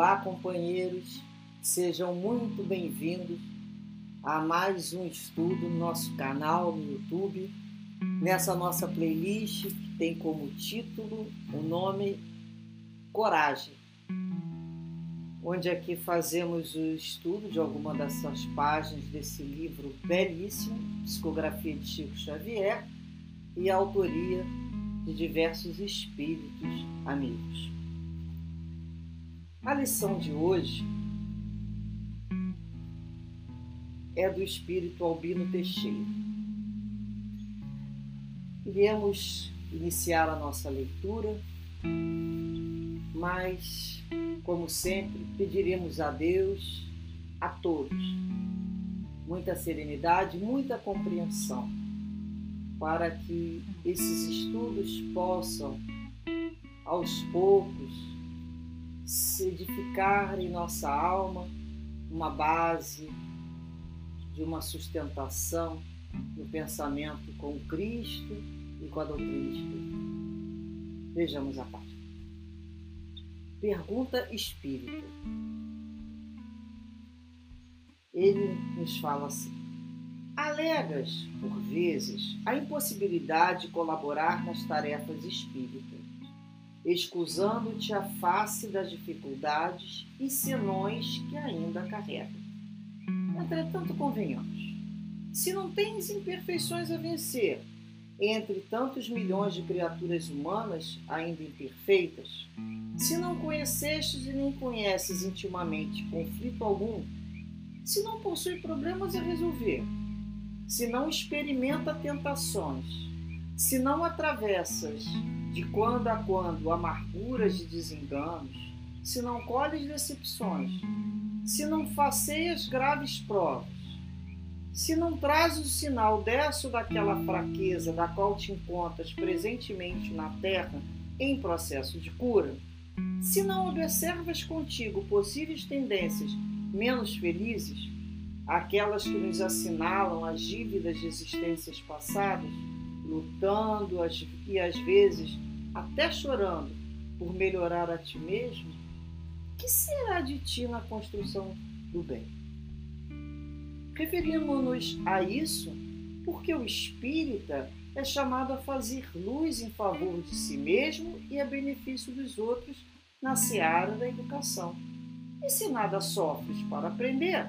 Olá, companheiros, sejam muito bem-vindos a mais um estudo no nosso canal no YouTube, nessa nossa playlist que tem como título o nome Coragem, onde aqui fazemos o estudo de alguma dessas páginas desse livro belíssimo, Psicografia de Chico Xavier, e autoria de diversos espíritos amigos. A lição de hoje é do espírito Albino Teixeira. Iremos iniciar a nossa leitura, mas, como sempre, pediremos a Deus, a todos, muita serenidade, muita compreensão para que esses estudos possam, aos poucos, se edificar em nossa alma uma base de uma sustentação no pensamento com Cristo e com a doutrina. Vejamos a página. Pergunta espírita. Ele nos fala assim: Alegas, por vezes, a impossibilidade de colaborar nas tarefas espíritas, excusando-te a face das dificuldades e senões que ainda carrega. Entretanto, convenhamos, se não tens imperfeições a vencer, entre tantos milhões de criaturas humanas ainda imperfeitas, se não conhecestes e nem conheces intimamente conflito algum, se não possui problemas a resolver, se não experimenta tentações, se não atravessas de quando a quando amarguras de desenganos, se não colhes decepções, se não faceias graves provas, se não trazes o sinal dessa ou daquela fraqueza da qual te encontras presentemente na terra em processo de cura, se não observas contigo possíveis tendências menos felizes, aquelas que nos assinalam as dívidas de existências passadas, lutando e às vezes até chorando por melhorar a ti mesmo, que será de ti na construção do bem? Referimos-nos a isso porque o espírita é chamado a fazer luz em favor de si mesmo e a benefício dos outros na seara da educação. E se nada sofres para aprender,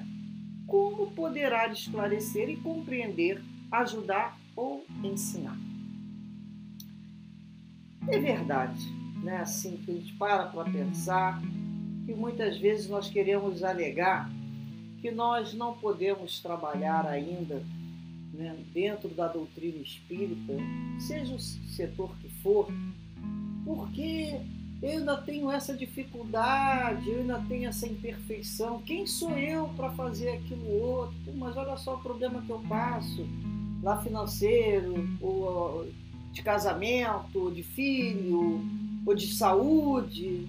como poderá esclarecer e compreender, ajudar ou ensinar. É verdade, né? Assim que a gente para para pensar que muitas vezes nós queremos alegar que nós não podemos trabalhar ainda né, dentro da doutrina espírita, seja o setor que for, porque eu ainda tenho essa dificuldade, eu ainda tenho essa imperfeição. Quem sou eu para fazer aquilo outro? Mas olha só o problema que eu passo lá financeiro, ou de casamento, ou de filho, ou de saúde.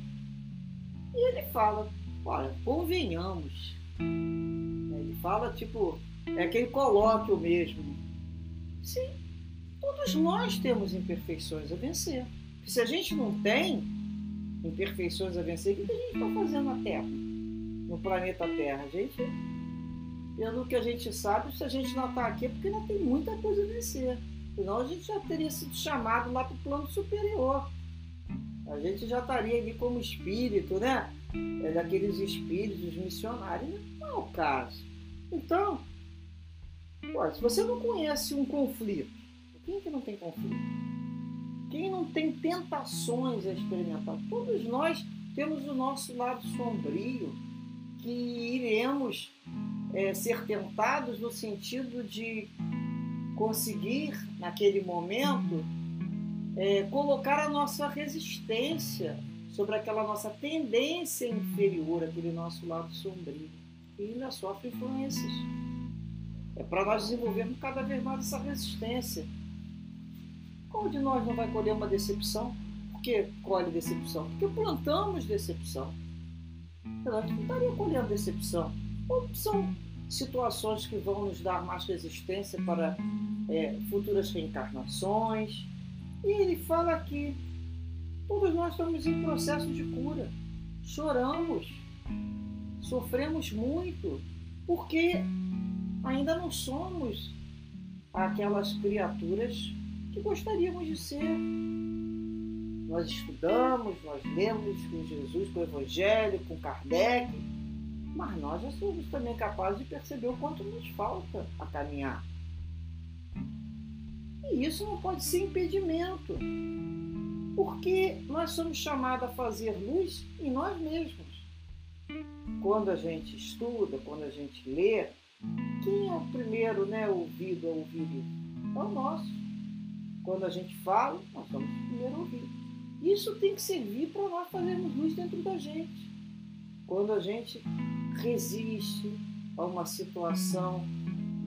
E ele fala, olha, convenhamos. Ele fala tipo, é aquele colóquio mesmo. Sim, todos nós temos imperfeições a vencer. Se a gente não tem, imperfeições a vencer, o que a gente está fazendo na Terra, no planeta Terra? A gente, pelo que a gente sabe, se a gente não está aqui é porque ainda tem muita coisa a vencer. Senão a gente já teria sido chamado lá para o plano superior. A gente já estaria ali como espírito, né? É daqueles espíritos missionários. Não é o caso. Então, pô, se você não conhece um conflito, quem que não tem conflito? Quem não tem tentações a experimentar? Todos nós temos o nosso lado sombrio, que iremos é, ser tentados no sentido de conseguir, naquele momento, é, colocar a nossa resistência sobre aquela nossa tendência inferior, aquele nosso lado sombrio, e ainda sofre influências. É para nós desenvolvermos cada vez mais essa resistência qual de nós não vai colher uma decepção? Por que colhe decepção? Porque plantamos decepção. Gente não estaria colhendo decepção. São situações que vão nos dar mais resistência para é, futuras reencarnações. E ele fala que todos nós estamos em processo de cura. Choramos Sofremos muito porque ainda não somos aquelas criaturas que gostaríamos de ser. Nós estudamos, nós lemos com Jesus, com o Evangelho, com Kardec, mas nós já somos também capazes de perceber o quanto nos falta a caminhar. E isso não pode ser impedimento, porque nós somos chamados a fazer luz em nós mesmos. Quando a gente estuda, quando a gente lê, quem é o primeiro né, ouvido a ouvir isso? É o nosso. Quando a gente fala, nós somos o primeiro ouvido. Isso tem que servir para nós fazermos luz dentro da gente. Quando a gente resiste a uma situação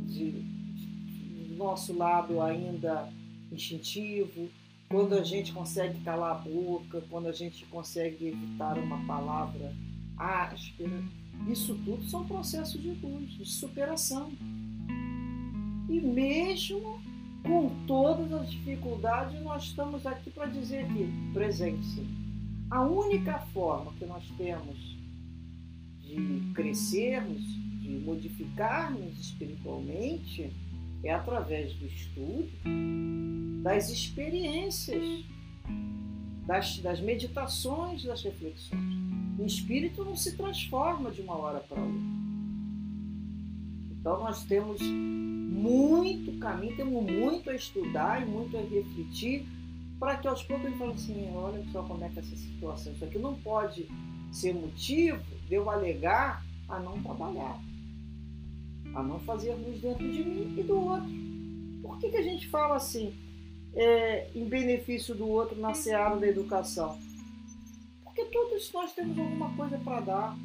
de, de, do nosso lado ainda instintivo, quando a gente consegue calar a boca, quando a gente consegue evitar uma palavra áspera, isso tudo são processos de luz, de superação. E mesmo com todas as dificuldades, nós estamos aqui para dizer que presente. A única forma que nós temos de crescermos, de modificarmos espiritualmente, é através do estudo, das experiências, das, das meditações, das reflexões. O espírito não se transforma de uma hora para outra. Então nós temos muito caminho, temos muito a estudar e muito a refletir para que aos poucos ele fale assim, olha só como é que é essa situação, isso aqui não pode ser motivo de eu alegar a não trabalhar, a não fazer luz dentro de mim e do outro. Por que, que a gente fala assim, é, em benefício do outro na seara da educação? Porque todos nós temos alguma coisa para dar.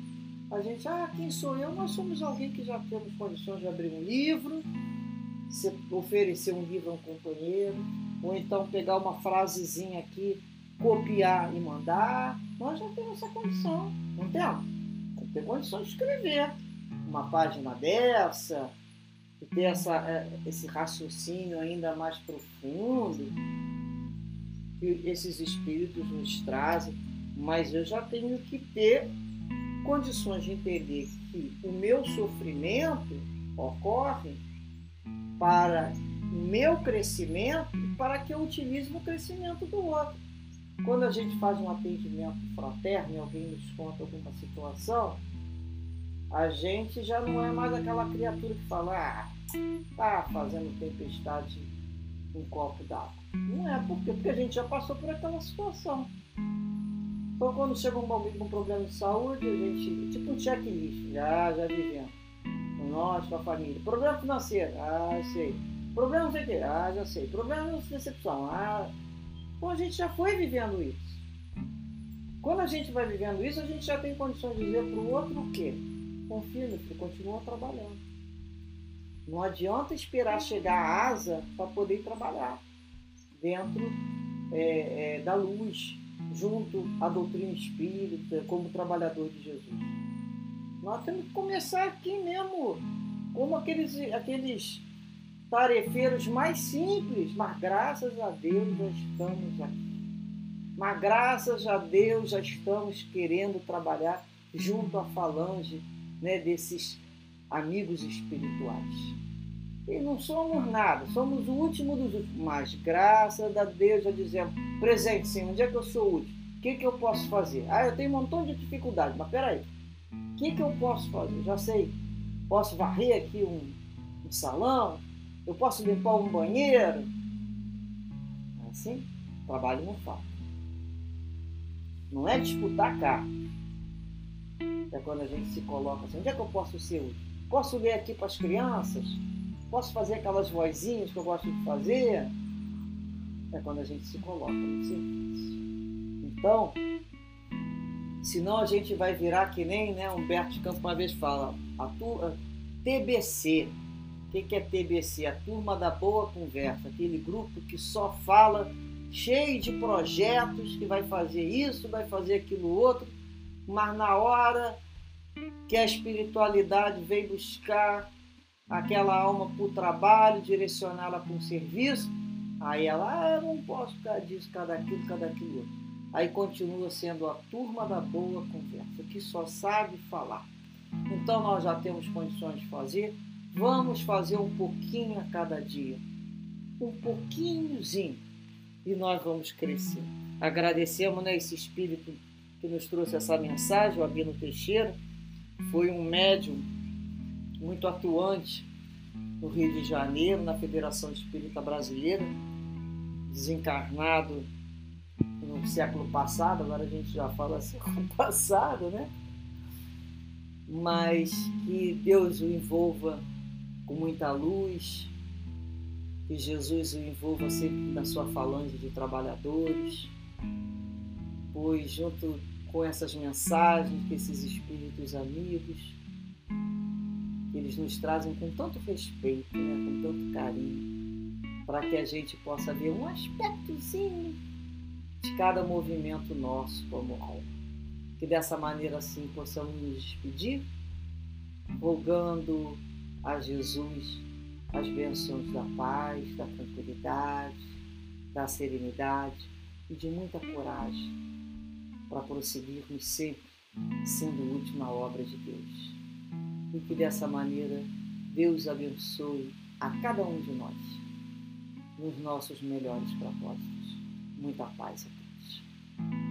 A gente, ah, quem sou eu? Nós somos alguém que já temos condições de abrir um livro, oferecer um livro a um companheiro, ou então pegar uma frasezinha aqui, copiar e mandar. Nós já temos essa condição, não temos? Tem ter condição de escrever uma página dessa, e ter essa, é, esse raciocínio ainda mais profundo que esses espíritos nos trazem, mas eu já tenho que ter condições de entender que o meu sofrimento ocorre para o meu crescimento para que eu utilize no crescimento do outro. Quando a gente faz um atendimento fraterno e alguém nos conta alguma situação, a gente já não é mais aquela criatura que fala, ah, tá fazendo tempestade em copo d'água. Não é, por quê? Porque a gente já passou por aquela situação. Então quando chega um momento um problema de saúde, a gente, tipo um checklist, já, já vivemos. Com nós, com a família. Problema financeiro, ah, sei. Problema não sei ah, já sei. Problema de decepção, ah, então a gente já foi vivendo isso. Quando a gente vai vivendo isso, a gente já tem condições de dizer para o outro o quê? Confia, meu filho, continua trabalhando. Não adianta esperar chegar a asa para poder trabalhar dentro é, é, da luz, junto à doutrina espírita, como trabalhador de Jesus. Nós temos que começar aqui mesmo, como aqueles, aqueles tarefeiros mais simples, mas graças a Deus já estamos aqui. Mas graças a Deus já estamos querendo trabalhar junto à falange né, desses amigos espirituais. E não somos nada, somos o último dos últimos, mas graças a Deus já dizemos, presente Senhor, onde é que eu sou útil? O que, que eu posso fazer? Ah, eu tenho um montão de dificuldade, mas peraí, o que, que eu posso fazer? Já sei, posso varrer aqui um, um salão, eu posso limpar um banheiro? É assim, trabalho não falta. Não é disputar carro. É quando a gente se coloca assim, onde é que eu posso ser útil? Posso ler aqui para as crianças? Posso fazer aquelas vozinhas que eu gosto de fazer? É quando a gente se coloca no serviço. Então, senão a gente vai virar que nem né, Humberto de Campos uma vez fala, a tua TBC, o que, que é TBC? A turma da boa conversa, aquele grupo que só fala, cheio de projetos, que vai fazer isso, vai fazer aquilo outro, mas na hora que a espiritualidade vem buscar aquela alma para o trabalho, direcioná-la para um serviço, aí ela, ah, eu não posso ficar disso, cada aquilo, cada aquilo outro. aí continua sendo a turma da boa conversa, que só sabe falar. Então nós já temos condições de fazer, vamos fazer um pouquinho a cada dia, um pouquinhozinho, e nós vamos crescer. Agradecemos né, esse espírito que nos trouxe essa mensagem, o Abino Teixeira, foi um médium muito atuante no Rio de Janeiro, na Federação Espírita Brasileira, desencarnado no século passado, agora a gente já fala século passado, né? Mas que Deus o envolva com muita luz, que Jesus o envolva sempre na sua falange de trabalhadores, pois junto com essas mensagens que esses espíritos amigos, eles nos trazem com tanto respeito, né, com tanto carinho, para que a gente possa ver um aspectozinho de cada movimento nosso como alma. Que dessa maneira assim possamos nos despedir, rogando a Jesus as bênçãos da paz, da tranquilidade, da serenidade e de muita coragem para prosseguirmos sempre sendo útil na obra de Deus. E que dessa maneira Deus abençoe a cada um de nós nos nossos melhores propósitos. Muita paz a todos.